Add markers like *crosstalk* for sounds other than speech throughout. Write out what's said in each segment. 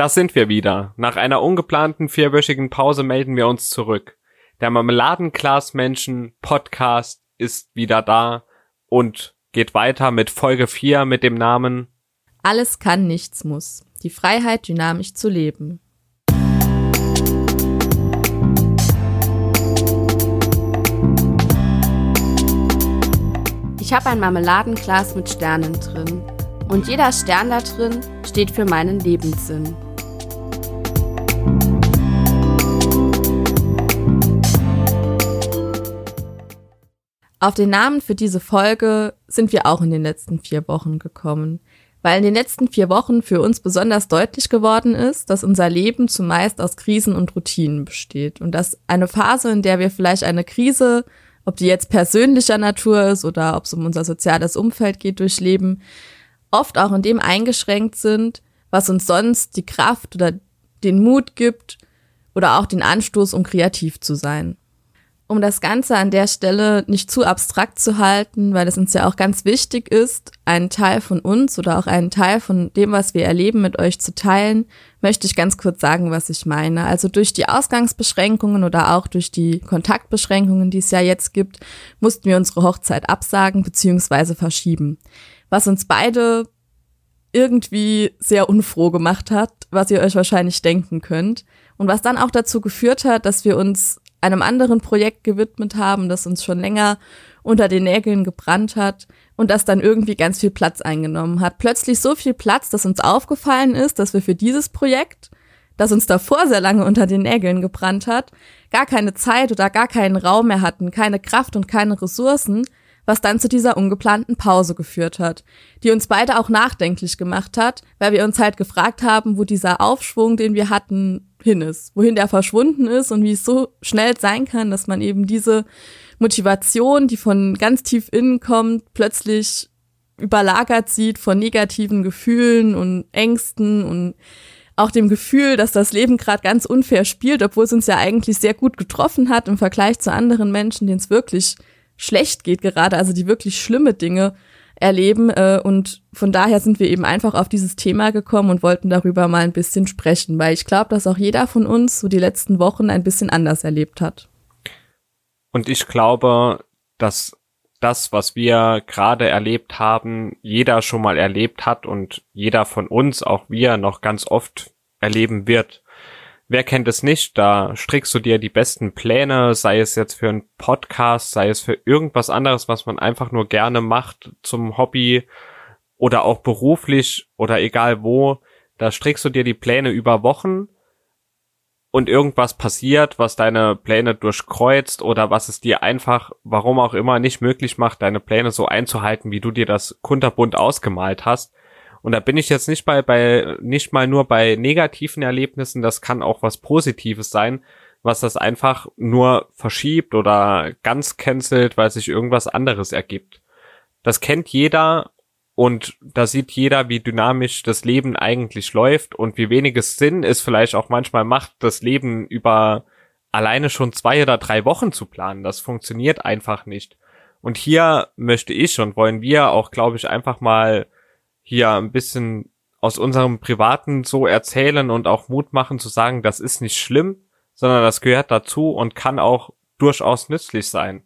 Das sind wir wieder. Nach einer ungeplanten vierwöchigen Pause melden wir uns zurück. Der Marmeladenglasmenschen Podcast ist wieder da und geht weiter mit Folge 4 mit dem Namen Alles kann, nichts muss. Die Freiheit, dynamisch zu leben. Ich habe ein Marmeladenglas mit Sternen drin. Und jeder Stern da drin steht für meinen Lebenssinn. Auf den Namen für diese Folge sind wir auch in den letzten vier Wochen gekommen, weil in den letzten vier Wochen für uns besonders deutlich geworden ist, dass unser Leben zumeist aus Krisen und Routinen besteht und dass eine Phase, in der wir vielleicht eine Krise, ob die jetzt persönlicher Natur ist oder ob es um unser soziales Umfeld geht, durchleben, oft auch in dem eingeschränkt sind, was uns sonst die Kraft oder den Mut gibt oder auch den Anstoß, um kreativ zu sein. Um das Ganze an der Stelle nicht zu abstrakt zu halten, weil es uns ja auch ganz wichtig ist, einen Teil von uns oder auch einen Teil von dem, was wir erleben, mit euch zu teilen, möchte ich ganz kurz sagen, was ich meine. Also durch die Ausgangsbeschränkungen oder auch durch die Kontaktbeschränkungen, die es ja jetzt gibt, mussten wir unsere Hochzeit absagen bzw. verschieben was uns beide irgendwie sehr unfroh gemacht hat, was ihr euch wahrscheinlich denken könnt. Und was dann auch dazu geführt hat, dass wir uns einem anderen Projekt gewidmet haben, das uns schon länger unter den Nägeln gebrannt hat und das dann irgendwie ganz viel Platz eingenommen hat. Plötzlich so viel Platz, dass uns aufgefallen ist, dass wir für dieses Projekt, das uns davor sehr lange unter den Nägeln gebrannt hat, gar keine Zeit oder gar keinen Raum mehr hatten, keine Kraft und keine Ressourcen, was dann zu dieser ungeplanten Pause geführt hat, die uns beide auch nachdenklich gemacht hat, weil wir uns halt gefragt haben, wo dieser Aufschwung, den wir hatten, hin ist, wohin der verschwunden ist und wie es so schnell sein kann, dass man eben diese Motivation, die von ganz tief innen kommt, plötzlich überlagert sieht von negativen Gefühlen und Ängsten und auch dem Gefühl, dass das Leben gerade ganz unfair spielt, obwohl es uns ja eigentlich sehr gut getroffen hat im Vergleich zu anderen Menschen, denen es wirklich schlecht geht gerade, also die wirklich schlimme Dinge erleben. Äh, und von daher sind wir eben einfach auf dieses Thema gekommen und wollten darüber mal ein bisschen sprechen, weil ich glaube, dass auch jeder von uns so die letzten Wochen ein bisschen anders erlebt hat. Und ich glaube, dass das, was wir gerade erlebt haben, jeder schon mal erlebt hat und jeder von uns, auch wir, noch ganz oft erleben wird. Wer kennt es nicht? Da strickst du dir die besten Pläne, sei es jetzt für einen Podcast, sei es für irgendwas anderes, was man einfach nur gerne macht zum Hobby oder auch beruflich oder egal wo. Da strickst du dir die Pläne über Wochen und irgendwas passiert, was deine Pläne durchkreuzt oder was es dir einfach, warum auch immer, nicht möglich macht, deine Pläne so einzuhalten, wie du dir das kunterbunt ausgemalt hast. Und da bin ich jetzt nicht bei, bei, nicht mal nur bei negativen Erlebnissen, das kann auch was Positives sein, was das einfach nur verschiebt oder ganz cancelt, weil sich irgendwas anderes ergibt. Das kennt jeder und da sieht jeder, wie dynamisch das Leben eigentlich läuft und wie wenig es Sinn es vielleicht auch manchmal macht, das Leben über alleine schon zwei oder drei Wochen zu planen. Das funktioniert einfach nicht. Und hier möchte ich und wollen wir auch, glaube ich, einfach mal hier ein bisschen aus unserem Privaten so erzählen und auch Mut machen zu sagen, das ist nicht schlimm, sondern das gehört dazu und kann auch durchaus nützlich sein.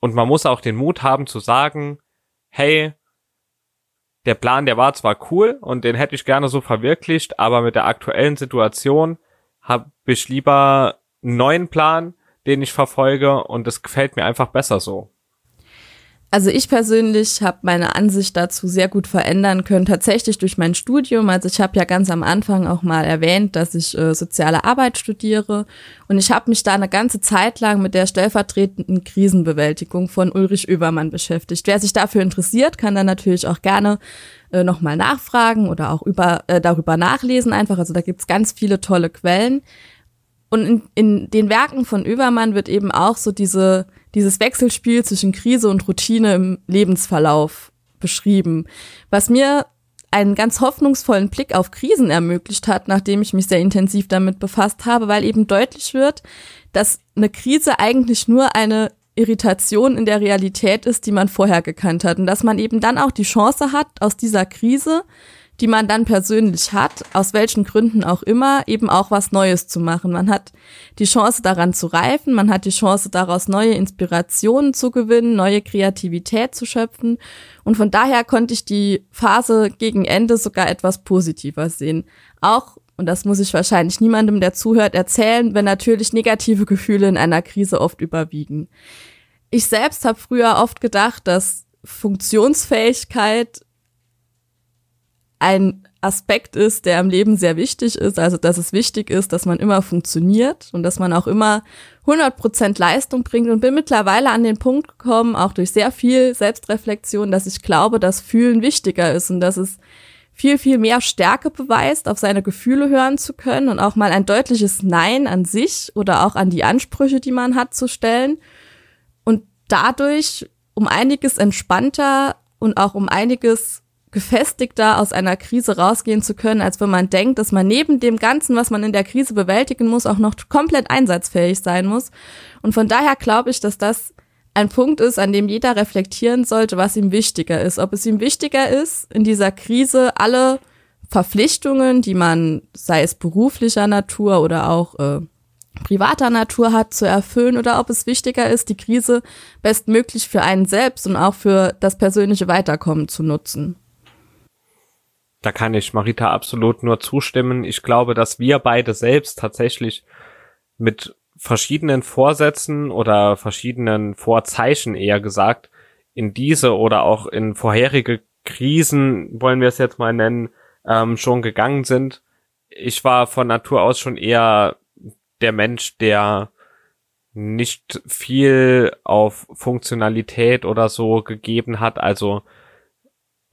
Und man muss auch den Mut haben zu sagen, hey, der Plan, der war zwar cool und den hätte ich gerne so verwirklicht, aber mit der aktuellen Situation habe ich lieber einen neuen Plan, den ich verfolge und es gefällt mir einfach besser so. Also ich persönlich habe meine Ansicht dazu sehr gut verändern können, tatsächlich durch mein Studium. Also ich habe ja ganz am Anfang auch mal erwähnt, dass ich äh, soziale Arbeit studiere und ich habe mich da eine ganze Zeit lang mit der stellvertretenden Krisenbewältigung von Ulrich Oebermann beschäftigt. Wer sich dafür interessiert, kann dann natürlich auch gerne äh, nochmal nachfragen oder auch über, äh, darüber nachlesen einfach. Also da gibt's ganz viele tolle Quellen. Und in, in den Werken von Oebermann wird eben auch so diese dieses Wechselspiel zwischen Krise und Routine im Lebensverlauf beschrieben, was mir einen ganz hoffnungsvollen Blick auf Krisen ermöglicht hat, nachdem ich mich sehr intensiv damit befasst habe, weil eben deutlich wird, dass eine Krise eigentlich nur eine Irritation in der Realität ist, die man vorher gekannt hat. Und dass man eben dann auch die Chance hat, aus dieser Krise die man dann persönlich hat, aus welchen Gründen auch immer, eben auch was Neues zu machen. Man hat die Chance daran zu reifen, man hat die Chance daraus neue Inspirationen zu gewinnen, neue Kreativität zu schöpfen. Und von daher konnte ich die Phase gegen Ende sogar etwas positiver sehen. Auch, und das muss ich wahrscheinlich niemandem, der zuhört, erzählen, wenn natürlich negative Gefühle in einer Krise oft überwiegen. Ich selbst habe früher oft gedacht, dass Funktionsfähigkeit ein Aspekt ist, der im Leben sehr wichtig ist, also dass es wichtig ist, dass man immer funktioniert und dass man auch immer 100% Leistung bringt. Und bin mittlerweile an den Punkt gekommen, auch durch sehr viel Selbstreflexion, dass ich glaube, dass Fühlen wichtiger ist und dass es viel, viel mehr Stärke beweist, auf seine Gefühle hören zu können und auch mal ein deutliches Nein an sich oder auch an die Ansprüche, die man hat, zu stellen. Und dadurch um einiges entspannter und auch um einiges gefestigter aus einer Krise rausgehen zu können, als wenn man denkt, dass man neben dem Ganzen, was man in der Krise bewältigen muss, auch noch komplett einsatzfähig sein muss. Und von daher glaube ich, dass das ein Punkt ist, an dem jeder reflektieren sollte, was ihm wichtiger ist. Ob es ihm wichtiger ist, in dieser Krise alle Verpflichtungen, die man, sei es beruflicher Natur oder auch äh, privater Natur hat, zu erfüllen oder ob es wichtiger ist, die Krise bestmöglich für einen selbst und auch für das persönliche Weiterkommen zu nutzen. Da kann ich Marita absolut nur zustimmen. Ich glaube, dass wir beide selbst tatsächlich mit verschiedenen Vorsätzen oder verschiedenen Vorzeichen eher gesagt in diese oder auch in vorherige Krisen, wollen wir es jetzt mal nennen, ähm, schon gegangen sind. Ich war von Natur aus schon eher der Mensch, der nicht viel auf Funktionalität oder so gegeben hat. Also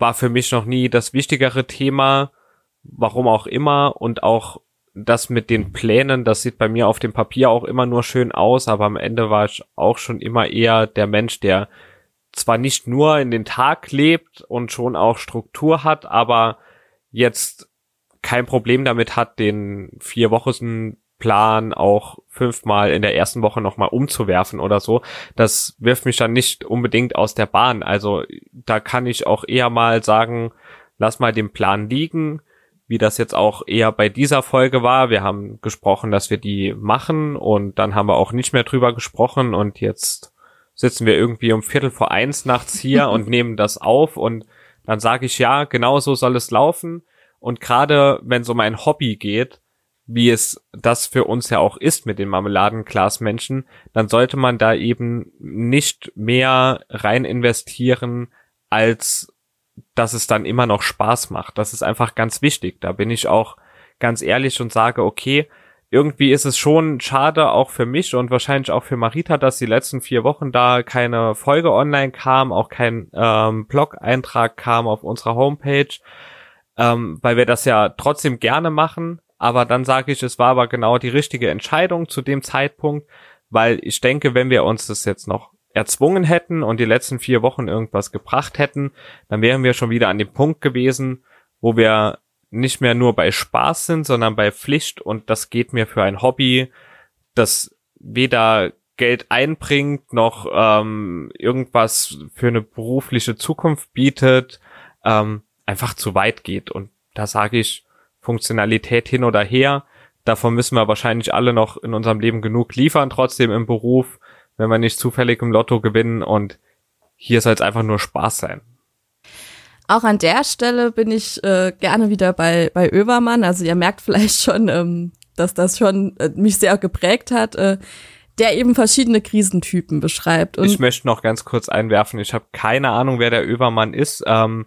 war für mich noch nie das wichtigere Thema, warum auch immer. Und auch das mit den Plänen, das sieht bei mir auf dem Papier auch immer nur schön aus, aber am Ende war ich auch schon immer eher der Mensch, der zwar nicht nur in den Tag lebt und schon auch Struktur hat, aber jetzt kein Problem damit hat, den vier Wochen Plan auch fünfmal in der ersten Woche nochmal umzuwerfen oder so. Das wirft mich dann nicht unbedingt aus der Bahn. Also da kann ich auch eher mal sagen, lass mal den Plan liegen, wie das jetzt auch eher bei dieser Folge war. Wir haben gesprochen, dass wir die machen und dann haben wir auch nicht mehr drüber gesprochen und jetzt sitzen wir irgendwie um Viertel vor eins nachts hier *laughs* und nehmen das auf und dann sage ich ja, genau so soll es laufen. Und gerade wenn es um ein Hobby geht, wie es das für uns ja auch ist mit den Marmeladenglasmenschen, dann sollte man da eben nicht mehr rein investieren, als dass es dann immer noch Spaß macht. Das ist einfach ganz wichtig. Da bin ich auch ganz ehrlich und sage, okay, irgendwie ist es schon schade, auch für mich und wahrscheinlich auch für Marita, dass die letzten vier Wochen da keine Folge online kam, auch kein ähm, Blog-Eintrag kam auf unserer Homepage, ähm, weil wir das ja trotzdem gerne machen aber dann sage ich, es war aber genau die richtige Entscheidung zu dem Zeitpunkt, weil ich denke, wenn wir uns das jetzt noch erzwungen hätten und die letzten vier Wochen irgendwas gebracht hätten, dann wären wir schon wieder an dem Punkt gewesen, wo wir nicht mehr nur bei Spaß sind, sondern bei Pflicht und das geht mir für ein Hobby, das weder Geld einbringt noch ähm, irgendwas für eine berufliche Zukunft bietet, ähm, einfach zu weit geht. Und da sage ich, Funktionalität hin oder her. Davon müssen wir wahrscheinlich alle noch in unserem Leben genug liefern, trotzdem im Beruf, wenn wir nicht zufällig im Lotto gewinnen und hier soll es einfach nur Spaß sein. Auch an der Stelle bin ich äh, gerne wieder bei, bei Övermann. Also ihr merkt vielleicht schon, ähm, dass das schon äh, mich sehr geprägt hat, äh, der eben verschiedene Krisentypen beschreibt. Und ich möchte noch ganz kurz einwerfen, ich habe keine Ahnung, wer der Övermann ist. Ähm,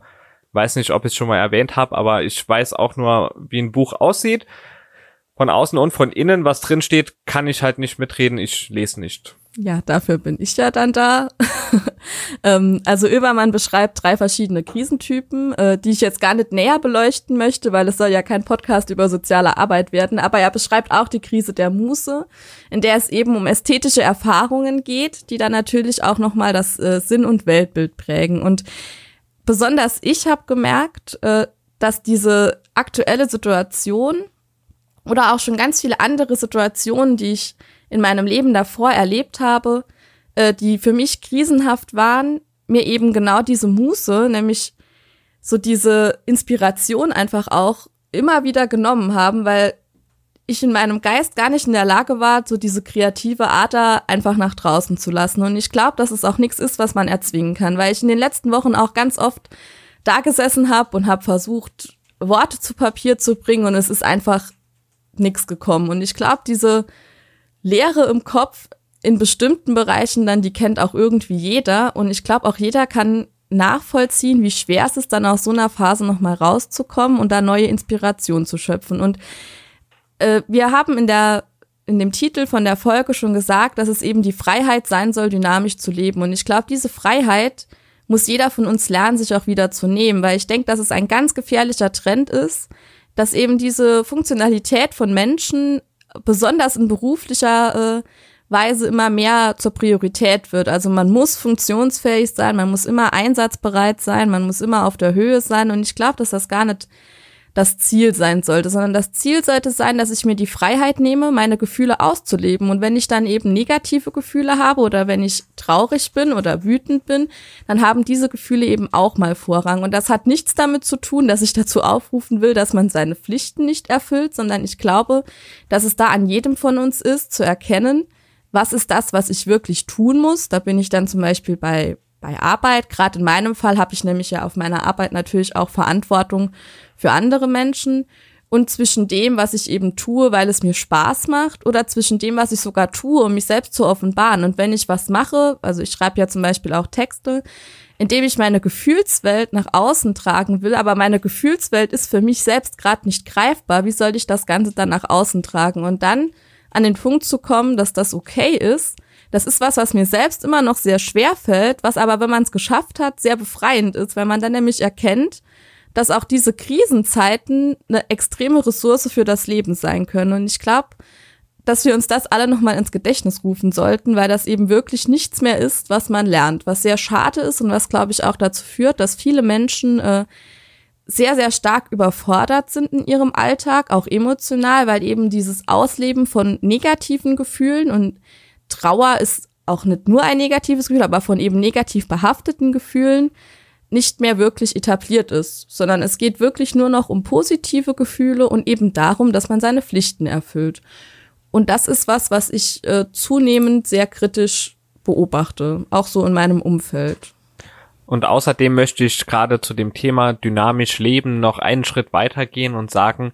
Weiß nicht, ob ich es schon mal erwähnt habe, aber ich weiß auch nur, wie ein Buch aussieht. Von außen und von innen, was drin steht, kann ich halt nicht mitreden. Ich lese nicht. Ja, dafür bin ich ja dann da. *laughs* ähm, also Öbermann beschreibt drei verschiedene Krisentypen, äh, die ich jetzt gar nicht näher beleuchten möchte, weil es soll ja kein Podcast über soziale Arbeit werden. Aber er beschreibt auch die Krise der Muße, in der es eben um ästhetische Erfahrungen geht, die dann natürlich auch nochmal das äh, Sinn- und Weltbild prägen. Und besonders ich habe gemerkt, äh, dass diese aktuelle Situation oder auch schon ganz viele andere Situationen, die ich in meinem Leben davor erlebt habe, äh, die für mich krisenhaft waren, mir eben genau diese Muße, nämlich so diese Inspiration einfach auch immer wieder genommen haben, weil ich in meinem Geist gar nicht in der Lage war, so diese kreative Ader einfach nach draußen zu lassen. Und ich glaube, dass es auch nichts ist, was man erzwingen kann, weil ich in den letzten Wochen auch ganz oft da gesessen habe und habe versucht, Worte zu Papier zu bringen und es ist einfach nichts gekommen. Und ich glaube, diese Leere im Kopf in bestimmten Bereichen dann, die kennt auch irgendwie jeder. Und ich glaube, auch jeder kann nachvollziehen, wie schwer es ist, dann aus so einer Phase nochmal rauszukommen und da neue Inspiration zu schöpfen. Und äh, wir haben in der in dem Titel von der Folge schon gesagt, dass es eben die Freiheit sein soll, dynamisch zu leben. Und ich glaube, diese Freiheit muss jeder von uns lernen, sich auch wieder zu nehmen, weil ich denke, dass es ein ganz gefährlicher Trend ist, dass eben diese Funktionalität von Menschen besonders in beruflicher äh, Weise immer mehr zur Priorität wird. Also man muss funktionsfähig sein, man muss immer einsatzbereit sein, man muss immer auf der Höhe sein. Und ich glaube, dass das gar nicht das Ziel sein sollte, sondern das Ziel sollte sein, dass ich mir die Freiheit nehme, meine Gefühle auszuleben. Und wenn ich dann eben negative Gefühle habe oder wenn ich traurig bin oder wütend bin, dann haben diese Gefühle eben auch mal Vorrang. Und das hat nichts damit zu tun, dass ich dazu aufrufen will, dass man seine Pflichten nicht erfüllt, sondern ich glaube, dass es da an jedem von uns ist, zu erkennen, was ist das, was ich wirklich tun muss. Da bin ich dann zum Beispiel bei bei Arbeit. Gerade in meinem Fall habe ich nämlich ja auf meiner Arbeit natürlich auch Verantwortung für andere Menschen und zwischen dem, was ich eben tue, weil es mir Spaß macht, oder zwischen dem, was ich sogar tue, um mich selbst zu offenbaren. Und wenn ich was mache, also ich schreibe ja zum Beispiel auch Texte, indem ich meine Gefühlswelt nach außen tragen will, aber meine Gefühlswelt ist für mich selbst gerade nicht greifbar, wie soll ich das Ganze dann nach außen tragen? Und dann an den Punkt zu kommen, dass das okay ist, das ist was, was mir selbst immer noch sehr schwer fällt, was aber, wenn man es geschafft hat, sehr befreiend ist, weil man dann nämlich erkennt, dass auch diese Krisenzeiten eine extreme Ressource für das Leben sein können. Und ich glaube, dass wir uns das alle nochmal ins Gedächtnis rufen sollten, weil das eben wirklich nichts mehr ist, was man lernt, was sehr schade ist und was, glaube ich, auch dazu führt, dass viele Menschen äh, sehr, sehr stark überfordert sind in ihrem Alltag, auch emotional, weil eben dieses Ausleben von negativen Gefühlen und Trauer ist auch nicht nur ein negatives Gefühl, aber von eben negativ behafteten Gefühlen nicht mehr wirklich etabliert ist, sondern es geht wirklich nur noch um positive Gefühle und eben darum, dass man seine Pflichten erfüllt. Und das ist was, was ich äh, zunehmend sehr kritisch beobachte, auch so in meinem Umfeld. Und außerdem möchte ich gerade zu dem Thema dynamisch leben noch einen Schritt weitergehen und sagen,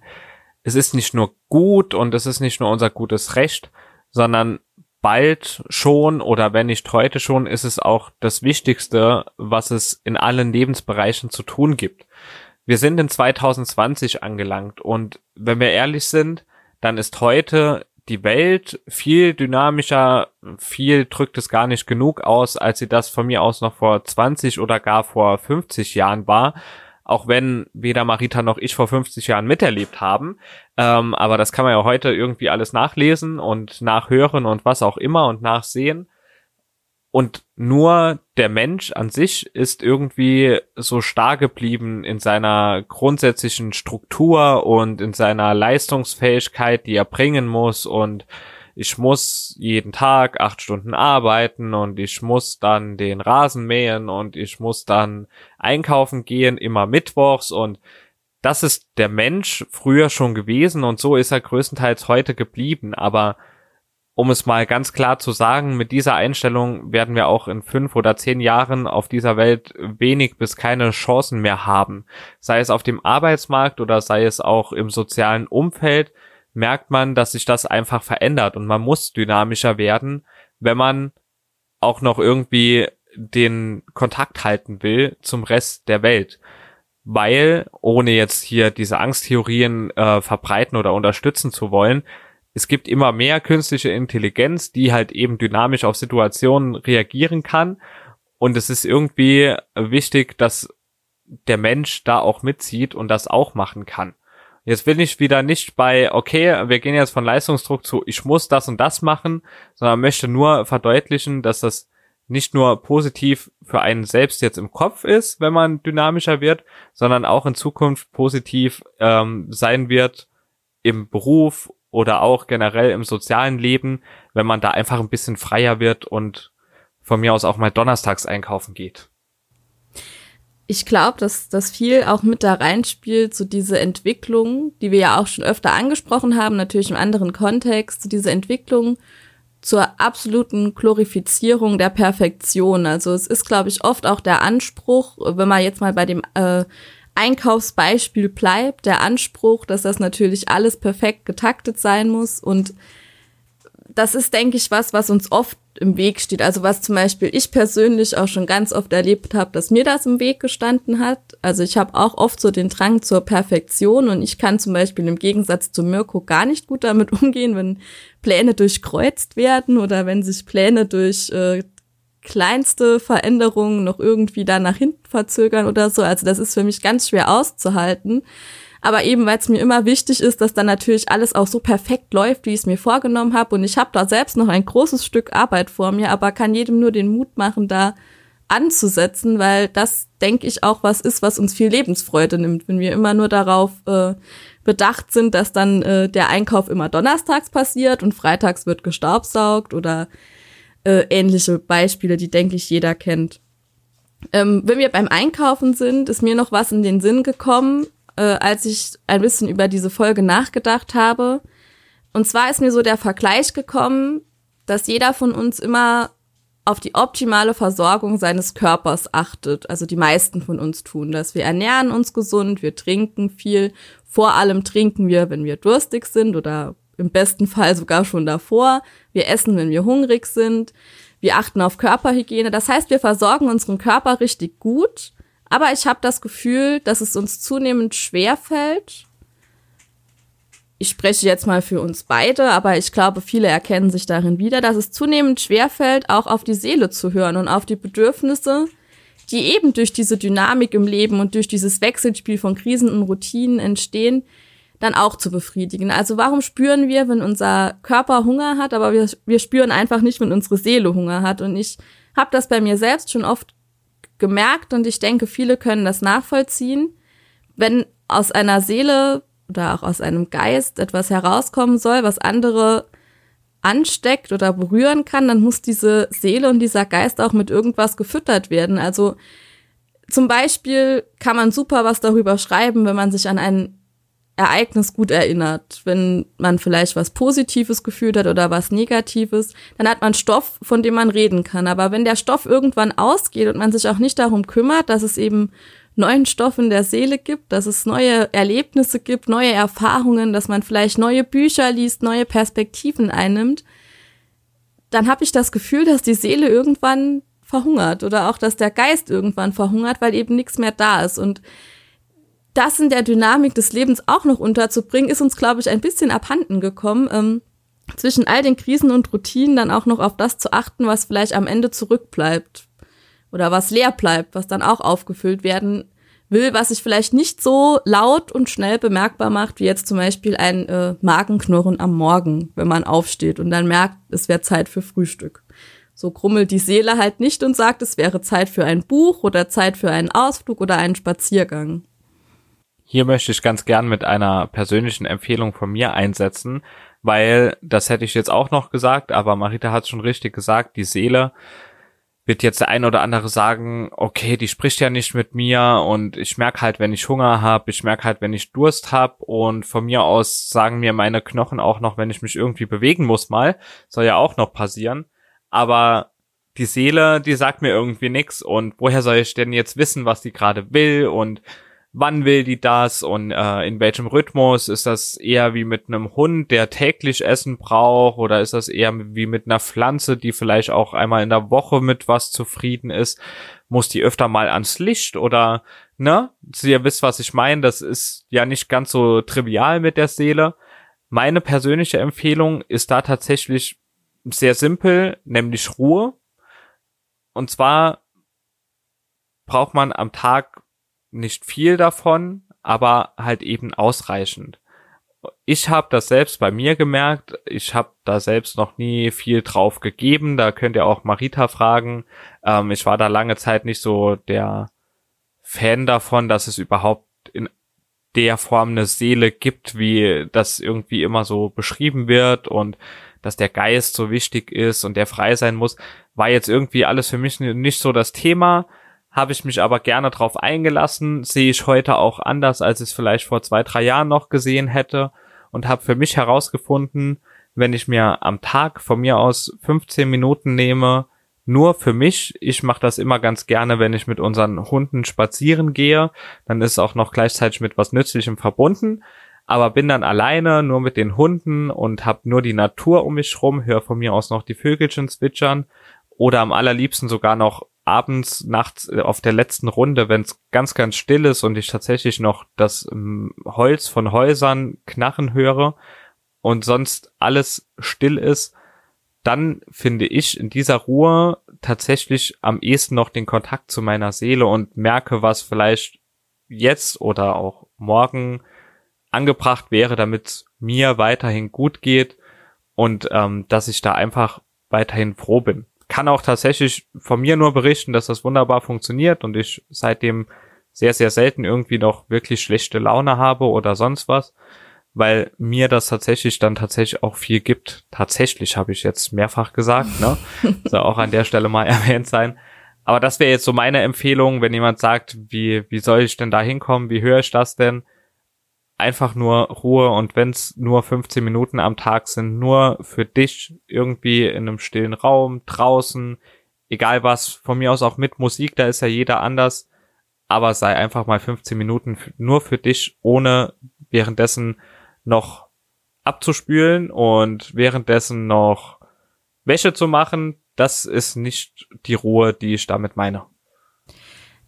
es ist nicht nur gut und es ist nicht nur unser gutes Recht, sondern bald schon oder wenn nicht heute schon, ist es auch das Wichtigste, was es in allen Lebensbereichen zu tun gibt. Wir sind in 2020 angelangt und wenn wir ehrlich sind, dann ist heute die Welt viel dynamischer, viel drückt es gar nicht genug aus, als sie das von mir aus noch vor 20 oder gar vor 50 Jahren war auch wenn weder Marita noch ich vor 50 Jahren miterlebt haben. Ähm, aber das kann man ja heute irgendwie alles nachlesen und nachhören und was auch immer und nachsehen. Und nur der Mensch an sich ist irgendwie so stark geblieben in seiner grundsätzlichen Struktur und in seiner Leistungsfähigkeit, die er bringen muss und ich muss jeden Tag acht Stunden arbeiten und ich muss dann den Rasen mähen und ich muss dann einkaufen gehen, immer mittwochs und das ist der Mensch früher schon gewesen und so ist er größtenteils heute geblieben. Aber um es mal ganz klar zu sagen, mit dieser Einstellung werden wir auch in fünf oder zehn Jahren auf dieser Welt wenig bis keine Chancen mehr haben. Sei es auf dem Arbeitsmarkt oder sei es auch im sozialen Umfeld merkt man, dass sich das einfach verändert und man muss dynamischer werden, wenn man auch noch irgendwie den Kontakt halten will zum Rest der Welt. Weil, ohne jetzt hier diese Angsttheorien äh, verbreiten oder unterstützen zu wollen, es gibt immer mehr künstliche Intelligenz, die halt eben dynamisch auf Situationen reagieren kann. Und es ist irgendwie wichtig, dass der Mensch da auch mitzieht und das auch machen kann. Jetzt bin ich wieder nicht bei, okay, wir gehen jetzt von Leistungsdruck zu, ich muss das und das machen, sondern möchte nur verdeutlichen, dass das nicht nur positiv für einen selbst jetzt im Kopf ist, wenn man dynamischer wird, sondern auch in Zukunft positiv ähm, sein wird im Beruf oder auch generell im sozialen Leben, wenn man da einfach ein bisschen freier wird und von mir aus auch mal donnerstags einkaufen geht. Ich glaube, dass das viel auch mit da reinspielt, so diese Entwicklung, die wir ja auch schon öfter angesprochen haben, natürlich im anderen Kontext, so diese Entwicklung zur absoluten Glorifizierung der Perfektion. Also es ist, glaube ich, oft auch der Anspruch, wenn man jetzt mal bei dem äh, Einkaufsbeispiel bleibt, der Anspruch, dass das natürlich alles perfekt getaktet sein muss und das ist, denke ich, was, was uns oft im Weg steht. Also was zum Beispiel ich persönlich auch schon ganz oft erlebt habe, dass mir das im Weg gestanden hat. Also ich habe auch oft so den Drang zur Perfektion und ich kann zum Beispiel im Gegensatz zu Mirko gar nicht gut damit *laughs* umgehen, wenn Pläne durchkreuzt werden oder wenn sich Pläne durch äh, kleinste Veränderungen noch irgendwie da nach hinten verzögern oder so. Also das ist für mich ganz schwer auszuhalten. Aber eben, weil es mir immer wichtig ist, dass dann natürlich alles auch so perfekt läuft, wie ich es mir vorgenommen habe. Und ich habe da selbst noch ein großes Stück Arbeit vor mir, aber kann jedem nur den Mut machen, da anzusetzen, weil das, denke ich, auch was ist, was uns viel Lebensfreude nimmt, wenn wir immer nur darauf äh, bedacht sind, dass dann äh, der Einkauf immer donnerstags passiert und freitags wird gestaubsaugt oder äh, ähnliche Beispiele, die, denke ich, jeder kennt. Ähm, wenn wir beim Einkaufen sind, ist mir noch was in den Sinn gekommen, äh, als ich ein bisschen über diese Folge nachgedacht habe. Und zwar ist mir so der Vergleich gekommen, dass jeder von uns immer auf die optimale Versorgung seines Körpers achtet. Also die meisten von uns tun das. Wir ernähren uns gesund, wir trinken viel. Vor allem trinken wir, wenn wir durstig sind oder im besten Fall sogar schon davor. Wir essen, wenn wir hungrig sind. Wir achten auf Körperhygiene. Das heißt, wir versorgen unseren Körper richtig gut aber ich habe das Gefühl, dass es uns zunehmend schwer fällt. Ich spreche jetzt mal für uns beide, aber ich glaube, viele erkennen sich darin wieder, dass es zunehmend schwer fällt, auch auf die Seele zu hören und auf die Bedürfnisse, die eben durch diese Dynamik im Leben und durch dieses Wechselspiel von Krisen und Routinen entstehen, dann auch zu befriedigen. Also warum spüren wir, wenn unser Körper Hunger hat, aber wir, wir spüren einfach nicht, wenn unsere Seele Hunger hat. Und ich habe das bei mir selbst schon oft gemerkt und ich denke, viele können das nachvollziehen, wenn aus einer Seele oder auch aus einem Geist etwas herauskommen soll, was andere ansteckt oder berühren kann, dann muss diese Seele und dieser Geist auch mit irgendwas gefüttert werden. Also zum Beispiel kann man super was darüber schreiben, wenn man sich an einen Ereignis gut erinnert. Wenn man vielleicht was Positives gefühlt hat oder was Negatives, dann hat man Stoff, von dem man reden kann. Aber wenn der Stoff irgendwann ausgeht und man sich auch nicht darum kümmert, dass es eben neuen Stoff in der Seele gibt, dass es neue Erlebnisse gibt, neue Erfahrungen, dass man vielleicht neue Bücher liest, neue Perspektiven einnimmt, dann habe ich das Gefühl, dass die Seele irgendwann verhungert oder auch, dass der Geist irgendwann verhungert, weil eben nichts mehr da ist. Und das in der Dynamik des Lebens auch noch unterzubringen, ist uns, glaube ich, ein bisschen abhanden gekommen. Ähm, zwischen all den Krisen und Routinen dann auch noch auf das zu achten, was vielleicht am Ende zurückbleibt oder was leer bleibt, was dann auch aufgefüllt werden will, was sich vielleicht nicht so laut und schnell bemerkbar macht, wie jetzt zum Beispiel ein äh, Magenknurren am Morgen, wenn man aufsteht und dann merkt, es wäre Zeit für Frühstück. So krummelt die Seele halt nicht und sagt, es wäre Zeit für ein Buch oder Zeit für einen Ausflug oder einen Spaziergang. Hier möchte ich ganz gern mit einer persönlichen Empfehlung von mir einsetzen, weil das hätte ich jetzt auch noch gesagt, aber Marita hat schon richtig gesagt, die Seele wird jetzt der ein oder andere sagen, okay, die spricht ja nicht mit mir und ich merke halt, wenn ich Hunger habe, ich merke halt, wenn ich Durst habe und von mir aus sagen mir meine Knochen auch noch, wenn ich mich irgendwie bewegen muss mal, soll ja auch noch passieren, aber die Seele, die sagt mir irgendwie nix und woher soll ich denn jetzt wissen, was die gerade will und wann will die das und äh, in welchem Rhythmus? Ist das eher wie mit einem Hund, der täglich Essen braucht oder ist das eher wie mit einer Pflanze, die vielleicht auch einmal in der Woche mit was zufrieden ist? Muss die öfter mal ans Licht oder, ne? Ihr wisst, was ich meine, das ist ja nicht ganz so trivial mit der Seele. Meine persönliche Empfehlung ist da tatsächlich sehr simpel, nämlich Ruhe. Und zwar braucht man am Tag nicht viel davon, aber halt eben ausreichend. Ich habe das selbst bei mir gemerkt. Ich habe da selbst noch nie viel drauf gegeben. Da könnt ihr auch Marita fragen. Ähm, ich war da lange Zeit nicht so der Fan davon, dass es überhaupt in der Form eine Seele gibt, wie das irgendwie immer so beschrieben wird und dass der Geist so wichtig ist und der frei sein muss, war jetzt irgendwie alles für mich nicht so das Thema habe ich mich aber gerne drauf eingelassen, sehe ich heute auch anders, als ich es vielleicht vor zwei, drei Jahren noch gesehen hätte und habe für mich herausgefunden, wenn ich mir am Tag von mir aus 15 Minuten nehme, nur für mich. Ich mache das immer ganz gerne, wenn ich mit unseren Hunden spazieren gehe. Dann ist es auch noch gleichzeitig mit was Nützlichem verbunden. Aber bin dann alleine, nur mit den Hunden und habe nur die Natur um mich rum, höre von mir aus noch die Vögelchen zwitschern oder am allerliebsten sogar noch abends, nachts äh, auf der letzten Runde, wenn es ganz, ganz still ist und ich tatsächlich noch das ähm, Holz von Häusern knarren höre und sonst alles still ist, dann finde ich in dieser Ruhe tatsächlich am ehesten noch den Kontakt zu meiner Seele und merke, was vielleicht jetzt oder auch morgen angebracht wäre, damit mir weiterhin gut geht und ähm, dass ich da einfach weiterhin froh bin. Kann auch tatsächlich von mir nur berichten, dass das wunderbar funktioniert und ich seitdem sehr, sehr selten irgendwie noch wirklich schlechte Laune habe oder sonst was weil mir das tatsächlich dann tatsächlich auch viel gibt. Tatsächlich habe ich jetzt mehrfach gesagt, ne? *laughs* Soll auch an der Stelle mal *laughs* erwähnt sein. Aber das wäre jetzt so meine Empfehlung, wenn jemand sagt, wie, wie soll ich denn da hinkommen, wie höre ich das denn? Einfach nur Ruhe und wenn es nur 15 Minuten am Tag sind, nur für dich irgendwie in einem stillen Raum, draußen, egal was, von mir aus auch mit Musik, da ist ja jeder anders, aber sei einfach mal 15 Minuten nur für dich, ohne währenddessen noch abzuspülen und währenddessen noch Wäsche zu machen, das ist nicht die Ruhe, die ich damit meine.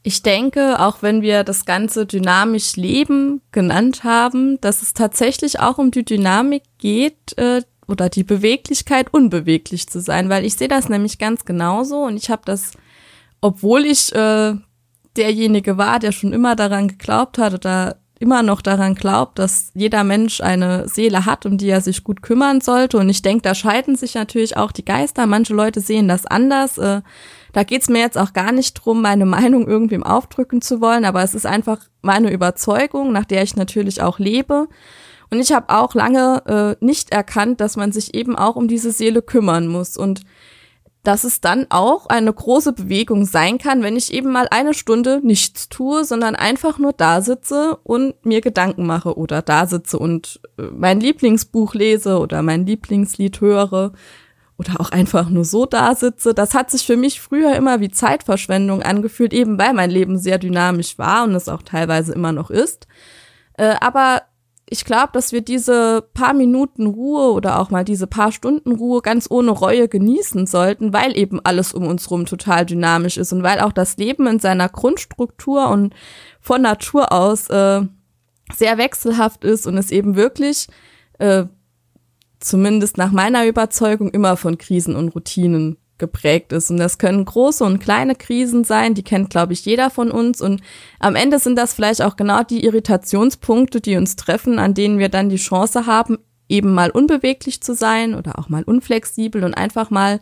Ich denke, auch wenn wir das Ganze dynamisch Leben genannt haben, dass es tatsächlich auch um die Dynamik geht äh, oder die Beweglichkeit, unbeweglich zu sein, weil ich sehe das nämlich ganz genauso und ich habe das, obwohl ich äh, derjenige war, der schon immer daran geglaubt hat oder immer noch daran glaubt, dass jeder Mensch eine Seele hat, um die er sich gut kümmern sollte. Und ich denke, da scheiden sich natürlich auch die Geister. Manche Leute sehen das anders. Äh, da geht's mir jetzt auch gar nicht drum, meine Meinung irgendwem aufdrücken zu wollen, aber es ist einfach meine Überzeugung, nach der ich natürlich auch lebe. Und ich habe auch lange äh, nicht erkannt, dass man sich eben auch um diese Seele kümmern muss. Und dass es dann auch eine große Bewegung sein kann, wenn ich eben mal eine Stunde nichts tue, sondern einfach nur da sitze und mir Gedanken mache oder da sitze und äh, mein Lieblingsbuch lese oder mein Lieblingslied höre oder auch einfach nur so da sitze. Das hat sich für mich früher immer wie Zeitverschwendung angefühlt, eben weil mein Leben sehr dynamisch war und es auch teilweise immer noch ist. Äh, aber ich glaube, dass wir diese paar Minuten Ruhe oder auch mal diese paar Stunden Ruhe ganz ohne Reue genießen sollten, weil eben alles um uns rum total dynamisch ist und weil auch das Leben in seiner Grundstruktur und von Natur aus äh, sehr wechselhaft ist und es eben wirklich, äh, zumindest nach meiner Überzeugung, immer von Krisen und Routinen geprägt ist. Und das können große und kleine Krisen sein, die kennt, glaube ich, jeder von uns. Und am Ende sind das vielleicht auch genau die Irritationspunkte, die uns treffen, an denen wir dann die Chance haben, eben mal unbeweglich zu sein oder auch mal unflexibel und einfach mal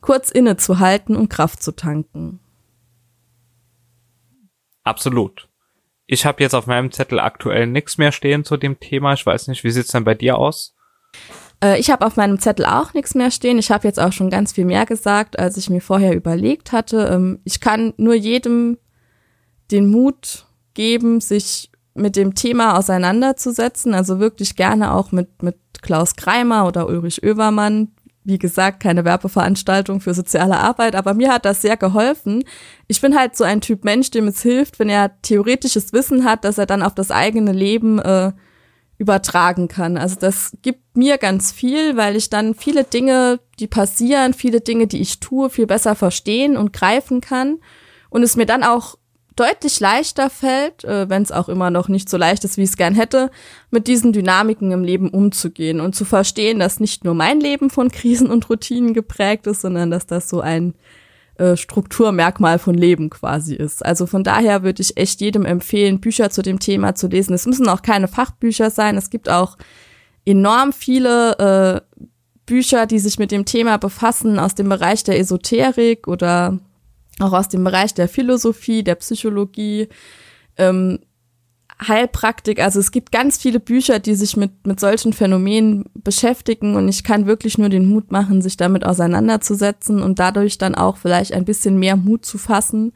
kurz innezuhalten und Kraft zu tanken. Absolut. Ich habe jetzt auf meinem Zettel aktuell nichts mehr stehen zu dem Thema. Ich weiß nicht, wie sieht's denn bei dir aus? Äh, ich habe auf meinem Zettel auch nichts mehr stehen. Ich habe jetzt auch schon ganz viel mehr gesagt, als ich mir vorher überlegt hatte. Ähm, ich kann nur jedem den Mut geben, sich mit dem Thema auseinanderzusetzen. Also wirklich gerne auch mit, mit Klaus Kreimer oder Ulrich Oevermann. Wie gesagt, keine Werbeveranstaltung für soziale Arbeit, aber mir hat das sehr geholfen. Ich bin halt so ein Typ Mensch, dem es hilft, wenn er theoretisches Wissen hat, dass er dann auf das eigene Leben äh, übertragen kann. Also das gibt mir ganz viel, weil ich dann viele Dinge, die passieren, viele Dinge, die ich tue, viel besser verstehen und greifen kann. Und es mir dann auch deutlich leichter fällt, äh, wenn es auch immer noch nicht so leicht ist, wie ich es gern hätte, mit diesen Dynamiken im Leben umzugehen und zu verstehen, dass nicht nur mein Leben von Krisen und Routinen geprägt ist, sondern dass das so ein äh, Strukturmerkmal von Leben quasi ist. Also von daher würde ich echt jedem empfehlen, Bücher zu dem Thema zu lesen. Es müssen auch keine Fachbücher sein. Es gibt auch enorm viele äh, Bücher, die sich mit dem Thema befassen, aus dem Bereich der Esoterik oder auch aus dem Bereich der Philosophie, der Psychologie. Ähm, Heilpraktik, also es gibt ganz viele Bücher, die sich mit, mit solchen Phänomenen beschäftigen und ich kann wirklich nur den Mut machen, sich damit auseinanderzusetzen und dadurch dann auch vielleicht ein bisschen mehr Mut zu fassen,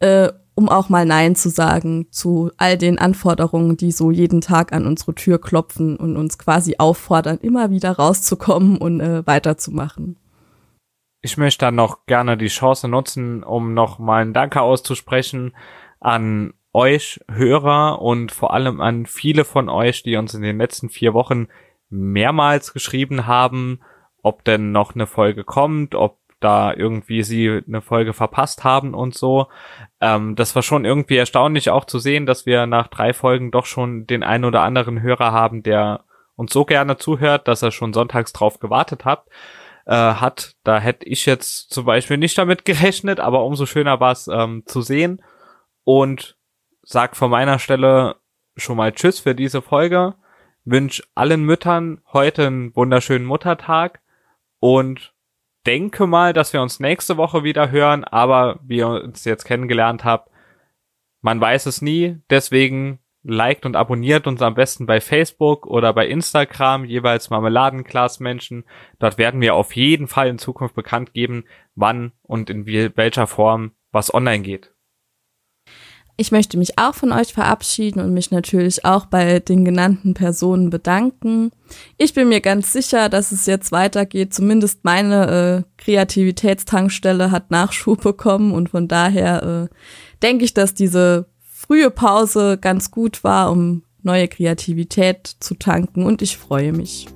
äh, um auch mal Nein zu sagen zu all den Anforderungen, die so jeden Tag an unsere Tür klopfen und uns quasi auffordern, immer wieder rauszukommen und äh, weiterzumachen. Ich möchte dann noch gerne die Chance nutzen, um noch mal ein Danke auszusprechen an euch Hörer und vor allem an viele von euch, die uns in den letzten vier Wochen mehrmals geschrieben haben, ob denn noch eine Folge kommt, ob da irgendwie sie eine Folge verpasst haben und so. Ähm, das war schon irgendwie erstaunlich auch zu sehen, dass wir nach drei Folgen doch schon den einen oder anderen Hörer haben, der uns so gerne zuhört, dass er schon sonntags drauf gewartet hat. Äh, hat. Da hätte ich jetzt zum Beispiel nicht damit gerechnet, aber umso schöner war es ähm, zu sehen. Und sag von meiner Stelle schon mal Tschüss für diese Folge. Wünsch allen Müttern heute einen wunderschönen Muttertag und denke mal, dass wir uns nächste Woche wieder hören, aber wie ihr uns jetzt kennengelernt habt, man weiß es nie, deswegen liked und abonniert uns am besten bei Facebook oder bei Instagram, jeweils Marmeladenglasmenschen. Dort werden wir auf jeden Fall in Zukunft bekannt geben, wann und in welcher Form was online geht. Ich möchte mich auch von euch verabschieden und mich natürlich auch bei den genannten Personen bedanken. Ich bin mir ganz sicher, dass es jetzt weitergeht. Zumindest meine äh, Kreativitätstankstelle hat Nachschub bekommen und von daher äh, denke ich, dass diese frühe Pause ganz gut war, um neue Kreativität zu tanken und ich freue mich.